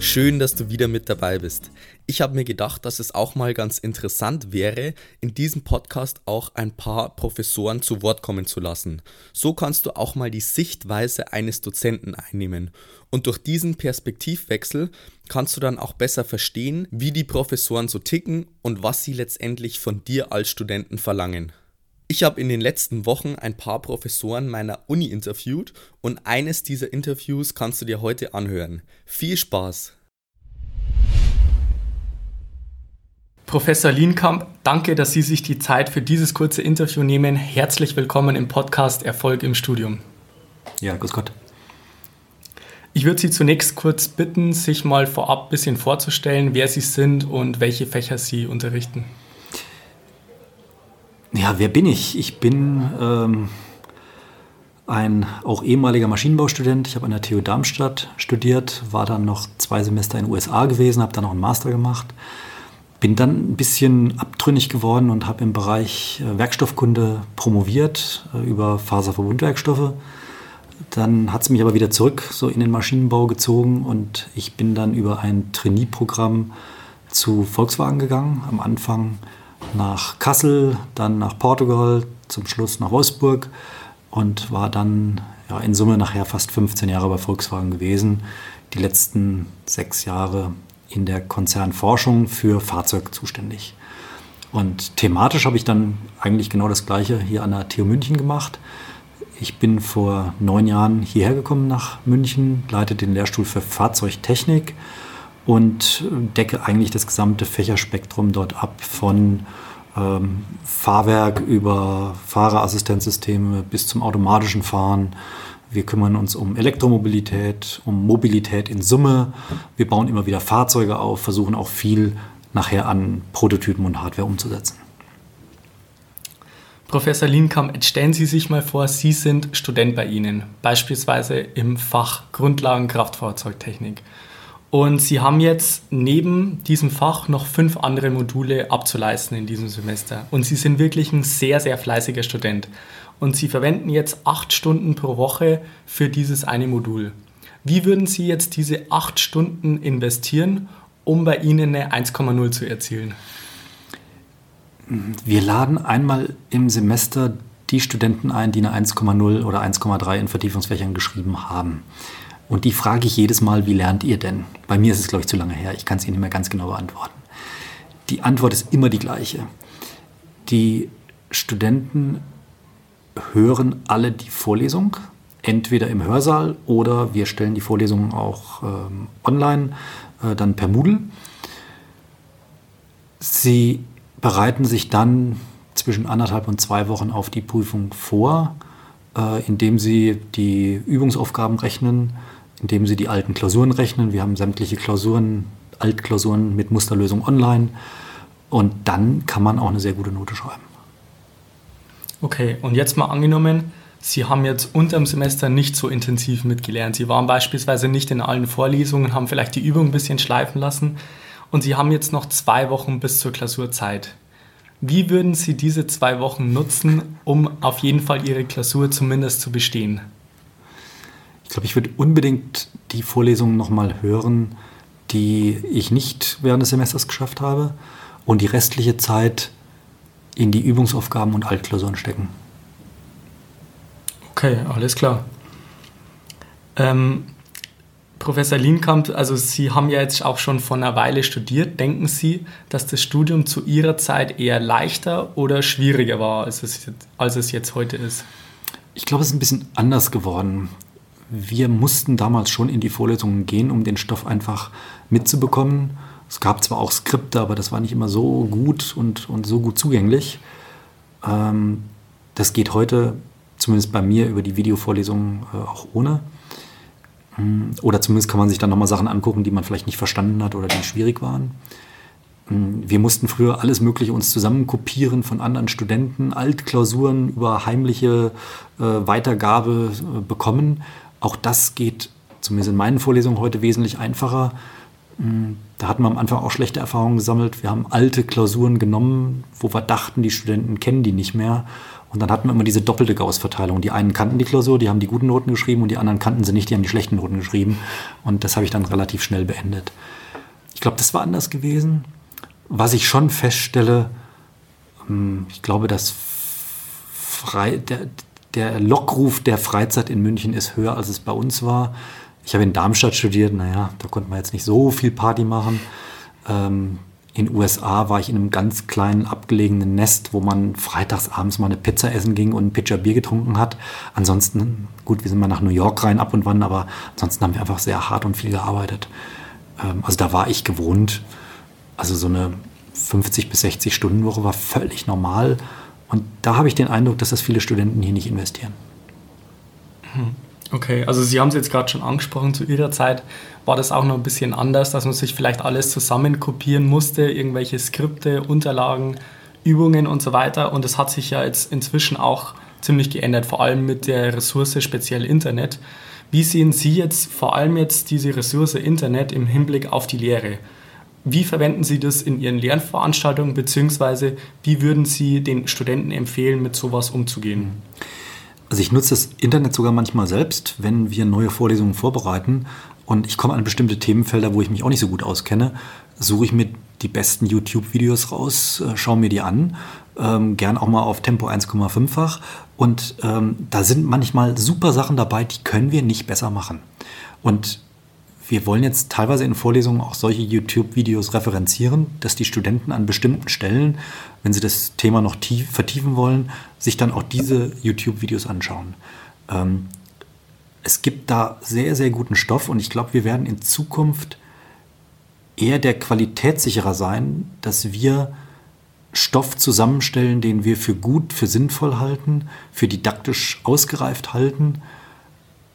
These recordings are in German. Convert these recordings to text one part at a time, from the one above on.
Schön, dass du wieder mit dabei bist. Ich habe mir gedacht, dass es auch mal ganz interessant wäre, in diesem Podcast auch ein paar Professoren zu Wort kommen zu lassen. So kannst du auch mal die Sichtweise eines Dozenten einnehmen. Und durch diesen Perspektivwechsel kannst du dann auch besser verstehen, wie die Professoren so ticken und was sie letztendlich von dir als Studenten verlangen. Ich habe in den letzten Wochen ein paar Professoren meiner Uni interviewt und eines dieser Interviews kannst du dir heute anhören. Viel Spaß! Professor Lienkamp, danke, dass Sie sich die Zeit für dieses kurze Interview nehmen. Herzlich willkommen im Podcast Erfolg im Studium. Ja, grüß Gott. Ich würde Sie zunächst kurz bitten, sich mal vorab ein bisschen vorzustellen, wer Sie sind und welche Fächer Sie unterrichten. Ja, wer bin ich? Ich bin ähm, ein auch ehemaliger Maschinenbaustudent. Ich habe an der TU Darmstadt studiert, war dann noch zwei Semester in den USA gewesen, habe dann noch einen Master gemacht. Bin dann ein bisschen abtrünnig geworden und habe im Bereich äh, Werkstoffkunde promoviert äh, über Faserverbundwerkstoffe. Dann hat es mich aber wieder zurück so in den Maschinenbau gezogen und ich bin dann über ein Trainee-Programm zu Volkswagen gegangen. Am Anfang nach Kassel, dann nach Portugal, zum Schluss nach Wolfsburg und war dann ja, in Summe nachher fast 15 Jahre bei Volkswagen gewesen. Die letzten sechs Jahre in der Konzernforschung für Fahrzeug zuständig. Und thematisch habe ich dann eigentlich genau das Gleiche hier an der TU München gemacht. Ich bin vor neun Jahren hierher gekommen nach München, leite den Lehrstuhl für Fahrzeugtechnik und decke eigentlich das gesamte Fächerspektrum dort ab von ähm, Fahrwerk über Fahrerassistenzsysteme bis zum automatischen Fahren. Wir kümmern uns um Elektromobilität, um Mobilität in Summe. Wir bauen immer wieder Fahrzeuge auf, versuchen auch viel nachher an Prototypen und Hardware umzusetzen. Professor Lienkamp, stellen Sie sich mal vor, Sie sind Student bei Ihnen, beispielsweise im Fach Grundlagen Kraftfahrzeugtechnik. Und Sie haben jetzt neben diesem Fach noch fünf andere Module abzuleisten in diesem Semester. Und Sie sind wirklich ein sehr, sehr fleißiger Student. Und Sie verwenden jetzt acht Stunden pro Woche für dieses eine Modul. Wie würden Sie jetzt diese acht Stunden investieren, um bei Ihnen eine 1,0 zu erzielen? Wir laden einmal im Semester die Studenten ein, die eine 1,0 oder 1,3 in Vertiefungsfächern geschrieben haben. Und die frage ich jedes Mal, wie lernt ihr denn? Bei mir ist es, glaube ich, zu lange her. Ich kann es Ihnen nicht mehr ganz genau beantworten. Die Antwort ist immer die gleiche. Die Studenten hören alle die Vorlesung, entweder im Hörsaal oder wir stellen die Vorlesungen auch ähm, online, äh, dann per Moodle. Sie bereiten sich dann zwischen anderthalb und zwei Wochen auf die Prüfung vor, äh, indem sie die Übungsaufgaben rechnen, indem sie die alten Klausuren rechnen. Wir haben sämtliche Klausuren, Altklausuren mit Musterlösung online. Und dann kann man auch eine sehr gute Note schreiben. Okay, und jetzt mal angenommen, Sie haben jetzt unter dem Semester nicht so intensiv mitgelernt. Sie waren beispielsweise nicht in allen Vorlesungen, haben vielleicht die Übung ein bisschen schleifen lassen und Sie haben jetzt noch zwei Wochen bis zur Klausurzeit. Wie würden Sie diese zwei Wochen nutzen, um auf jeden Fall Ihre Klausur zumindest zu bestehen? Ich glaube, ich würde unbedingt die Vorlesungen nochmal hören, die ich nicht während des Semesters geschafft habe und die restliche Zeit in die Übungsaufgaben und Altklausuren stecken. Okay, alles klar. Ähm, Professor Lienkamp, also Sie haben ja jetzt auch schon vor einer Weile studiert. Denken Sie, dass das Studium zu Ihrer Zeit eher leichter oder schwieriger war, als es jetzt, als es jetzt heute ist? Ich glaube, es ist ein bisschen anders geworden wir mussten damals schon in die Vorlesungen gehen, um den Stoff einfach mitzubekommen. Es gab zwar auch Skripte, aber das war nicht immer so gut und, und so gut zugänglich. Ähm, das geht heute, zumindest bei mir, über die Videovorlesungen äh, auch ohne. Mm, oder zumindest kann man sich dann nochmal Sachen angucken, die man vielleicht nicht verstanden hat oder die schwierig waren. Hm, wir mussten früher alles Mögliche uns zusammenkopieren von anderen Studenten, Altklausuren über heimliche äh, Weitergabe äh, bekommen. Auch das geht zumindest in meinen Vorlesungen heute wesentlich einfacher. Hm, da hatten wir am Anfang auch schlechte Erfahrungen gesammelt. Wir haben alte Klausuren genommen, wo wir dachten, die Studenten kennen die nicht mehr. Und dann hatten wir immer diese doppelte Gauss-Verteilung. Die einen kannten die Klausur, die haben die guten Noten geschrieben und die anderen kannten sie nicht, die haben die schlechten Noten geschrieben. Und das habe ich dann relativ schnell beendet. Ich glaube, das war anders gewesen. Was ich schon feststelle, hm, ich glaube, dass Frei, der, der Lockruf der Freizeit in München ist höher, als es bei uns war. Ich habe in Darmstadt studiert, naja, da konnte man jetzt nicht so viel Party machen. Ähm, in den USA war ich in einem ganz kleinen, abgelegenen Nest, wo man freitags abends mal eine Pizza essen ging und ein Pitcher Bier getrunken hat. Ansonsten, gut, wir sind mal nach New York rein ab und wann, aber ansonsten haben wir einfach sehr hart und viel gearbeitet. Ähm, also da war ich gewohnt. Also so eine 50 bis 60 Stunden Woche war völlig normal. Und da habe ich den Eindruck, dass das viele Studenten hier nicht investieren. Hm. Okay, also Sie haben es jetzt gerade schon angesprochen, zu Ihrer Zeit war das auch noch ein bisschen anders, dass man sich vielleicht alles zusammen kopieren musste, irgendwelche Skripte, Unterlagen, Übungen und so weiter. Und das hat sich ja jetzt inzwischen auch ziemlich geändert, vor allem mit der Ressource speziell Internet. Wie sehen Sie jetzt vor allem jetzt diese Ressource Internet im Hinblick auf die Lehre? Wie verwenden Sie das in Ihren Lernveranstaltungen, beziehungsweise wie würden Sie den Studenten empfehlen, mit sowas umzugehen? Also ich nutze das Internet sogar manchmal selbst, wenn wir neue Vorlesungen vorbereiten und ich komme an bestimmte Themenfelder, wo ich mich auch nicht so gut auskenne, suche ich mir die besten YouTube-Videos raus, äh, schaue mir die an, ähm, gern auch mal auf Tempo 1,5-fach und ähm, da sind manchmal super Sachen dabei, die können wir nicht besser machen. Und wir wollen jetzt teilweise in Vorlesungen auch solche YouTube-Videos referenzieren, dass die Studenten an bestimmten Stellen, wenn sie das Thema noch tief, vertiefen wollen, sich dann auch diese YouTube-Videos anschauen. Ähm, es gibt da sehr, sehr guten Stoff und ich glaube, wir werden in Zukunft eher der qualitätssicherer sein, dass wir Stoff zusammenstellen, den wir für gut, für sinnvoll halten, für didaktisch ausgereift halten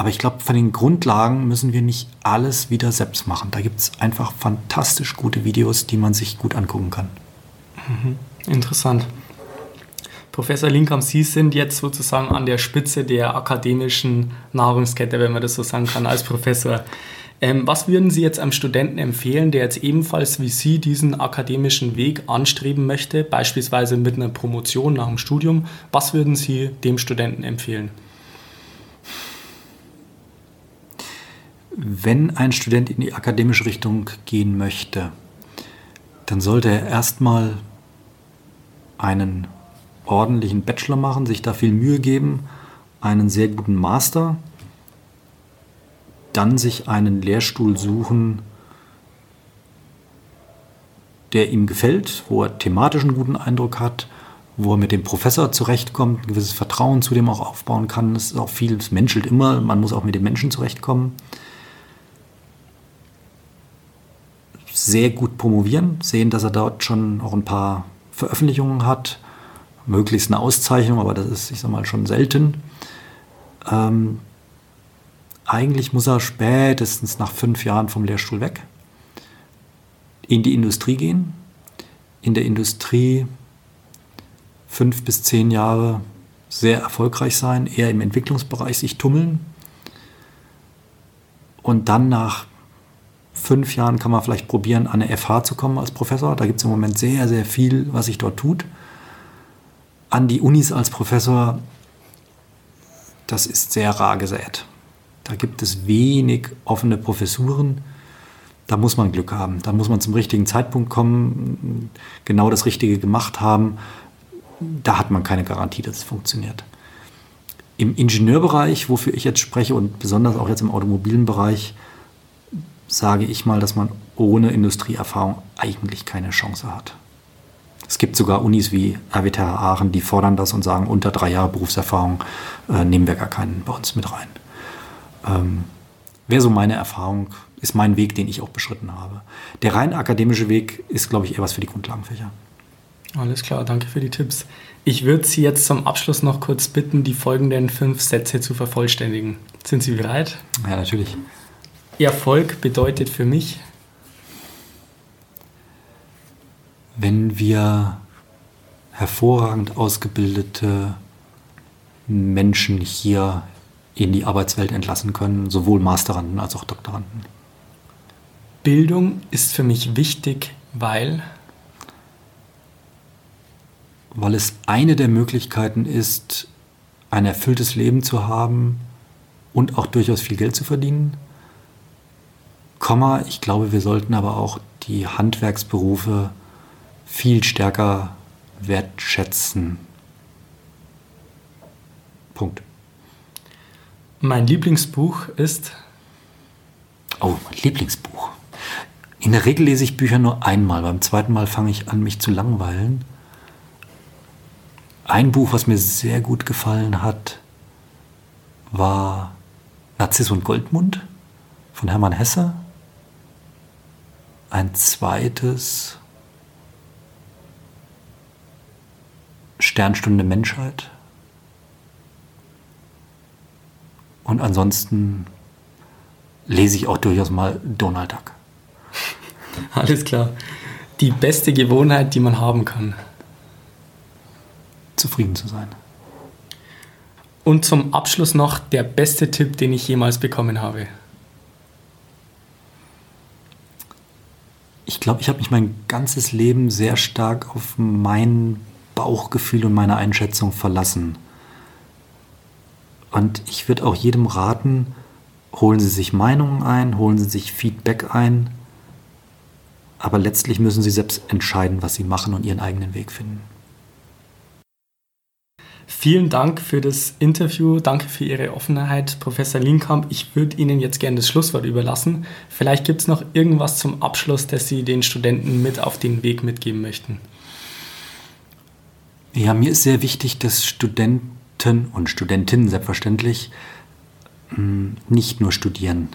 aber ich glaube, von den Grundlagen müssen wir nicht alles wieder selbst machen. Da gibt es einfach fantastisch gute Videos, die man sich gut angucken kann. Mhm. Interessant. Professor Linkamp, Sie sind jetzt sozusagen an der Spitze der akademischen Nahrungskette, wenn man das so sagen kann, als Professor. Ähm, was würden Sie jetzt einem Studenten empfehlen, der jetzt ebenfalls wie Sie diesen akademischen Weg anstreben möchte, beispielsweise mit einer Promotion nach dem Studium? Was würden Sie dem Studenten empfehlen? Wenn ein Student in die akademische Richtung gehen möchte, dann sollte er erstmal einen ordentlichen Bachelor machen, sich da viel Mühe geben, einen sehr guten Master, dann sich einen Lehrstuhl suchen, der ihm gefällt, wo er thematisch einen guten Eindruck hat, wo er mit dem Professor zurechtkommt, ein gewisses Vertrauen zu dem auch aufbauen kann. Es ist auch viel, es menschelt immer, man muss auch mit den Menschen zurechtkommen. Sehr gut promovieren, sehen, dass er dort schon auch ein paar Veröffentlichungen hat, möglichst eine Auszeichnung, aber das ist, ich sag mal, schon selten. Ähm, eigentlich muss er spätestens nach fünf Jahren vom Lehrstuhl weg, in die Industrie gehen, in der Industrie fünf bis zehn Jahre sehr erfolgreich sein, eher im Entwicklungsbereich sich tummeln und dann nach fünf Jahren kann man vielleicht probieren, an eine FH zu kommen als Professor. Da gibt es im Moment sehr, sehr viel, was sich dort tut. An die Unis als Professor, das ist sehr rar gesät. Da gibt es wenig offene Professuren. Da muss man Glück haben. Da muss man zum richtigen Zeitpunkt kommen, genau das Richtige gemacht haben. Da hat man keine Garantie, dass es funktioniert. Im Ingenieurbereich, wofür ich jetzt spreche und besonders auch jetzt im automobilen Bereich, sage ich mal, dass man ohne Industrieerfahrung eigentlich keine Chance hat. Es gibt sogar Unis wie RWTH Aachen, die fordern das und sagen, unter drei Jahre Berufserfahrung äh, nehmen wir gar keinen bei uns mit rein. Ähm, Wäre so meine Erfahrung, ist mein Weg, den ich auch beschritten habe. Der rein akademische Weg ist, glaube ich, eher was für die Grundlagenfächer. Alles klar, danke für die Tipps. Ich würde Sie jetzt zum Abschluss noch kurz bitten, die folgenden fünf Sätze zu vervollständigen. Sind Sie bereit? Ja, natürlich. Erfolg bedeutet für mich? wenn wir hervorragend ausgebildete Menschen hier in die Arbeitswelt entlassen können, sowohl Masteranden als auch Doktoranden. Bildung ist für mich wichtig, weil weil es eine der Möglichkeiten ist, ein erfülltes Leben zu haben und auch durchaus viel Geld zu verdienen. Komma, ich glaube, wir sollten aber auch die Handwerksberufe viel stärker wertschätzen. Punkt. Mein Lieblingsbuch ist. Oh, mein Lieblingsbuch. In der Regel lese ich Bücher nur einmal. Beim zweiten Mal fange ich an, mich zu langweilen. Ein Buch, was mir sehr gut gefallen hat, war Narziss und Goldmund von Hermann Hesse. Ein zweites Sternstunde Menschheit. Und ansonsten lese ich auch durchaus mal Donald Duck. Alles klar. Die beste Gewohnheit, die man haben kann. Zufrieden zu sein. Und zum Abschluss noch der beste Tipp, den ich jemals bekommen habe. Ich glaube, ich habe mich mein ganzes Leben sehr stark auf mein Bauchgefühl und meine Einschätzung verlassen. Und ich würde auch jedem raten, holen Sie sich Meinungen ein, holen Sie sich Feedback ein, aber letztlich müssen Sie selbst entscheiden, was Sie machen und Ihren eigenen Weg finden. Vielen Dank für das Interview. Danke für Ihre Offenheit, Professor Lienkamp. Ich würde Ihnen jetzt gerne das Schlusswort überlassen. Vielleicht gibt es noch irgendwas zum Abschluss, das Sie den Studenten mit auf den Weg mitgeben möchten. Ja, mir ist sehr wichtig, dass Studenten und Studentinnen selbstverständlich hm, nicht nur studieren.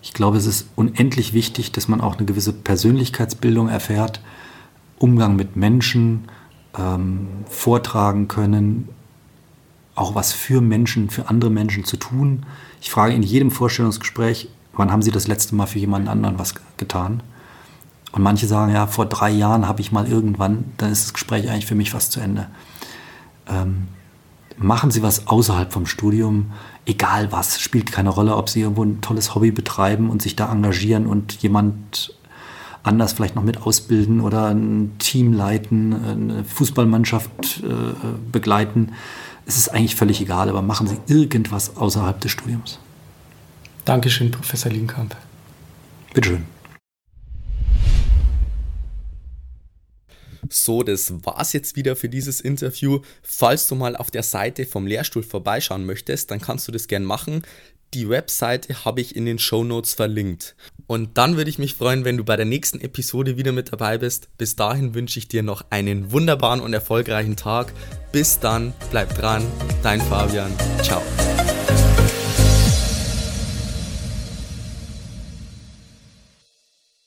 Ich glaube, es ist unendlich wichtig, dass man auch eine gewisse Persönlichkeitsbildung erfährt, Umgang mit Menschen, ähm, vortragen können, auch was für Menschen, für andere Menschen zu tun. Ich frage in jedem Vorstellungsgespräch, wann haben Sie das letzte Mal für jemanden anderen was getan? Und manche sagen, ja, vor drei Jahren habe ich mal irgendwann, dann ist das Gespräch eigentlich für mich fast zu Ende. Ähm, machen Sie was außerhalb vom Studium, egal was, spielt keine Rolle, ob Sie irgendwo ein tolles Hobby betreiben und sich da engagieren und jemand anders vielleicht noch mit ausbilden oder ein Team leiten, eine Fußballmannschaft äh, begleiten es ist eigentlich völlig egal, aber machen Sie irgendwas außerhalb des Studiums. Dankeschön, Professor Lienkamp. Bitteschön. So, das war's jetzt wieder für dieses Interview. Falls du mal auf der Seite vom Lehrstuhl vorbeischauen möchtest, dann kannst du das gern machen. Die Webseite habe ich in den Show Notes verlinkt. Und dann würde ich mich freuen, wenn du bei der nächsten Episode wieder mit dabei bist. Bis dahin wünsche ich dir noch einen wunderbaren und erfolgreichen Tag. Bis dann, bleib dran, dein Fabian. Ciao.